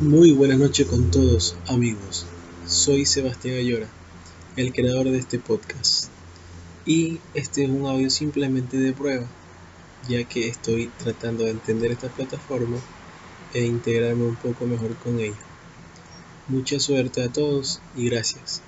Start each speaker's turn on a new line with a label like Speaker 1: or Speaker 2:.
Speaker 1: Muy buenas noches con todos amigos. Soy Sebastián Ayora, el creador de este podcast. Y este es un audio simplemente de prueba, ya que estoy tratando de entender esta plataforma e integrarme un poco mejor con ella. Mucha suerte a todos y gracias.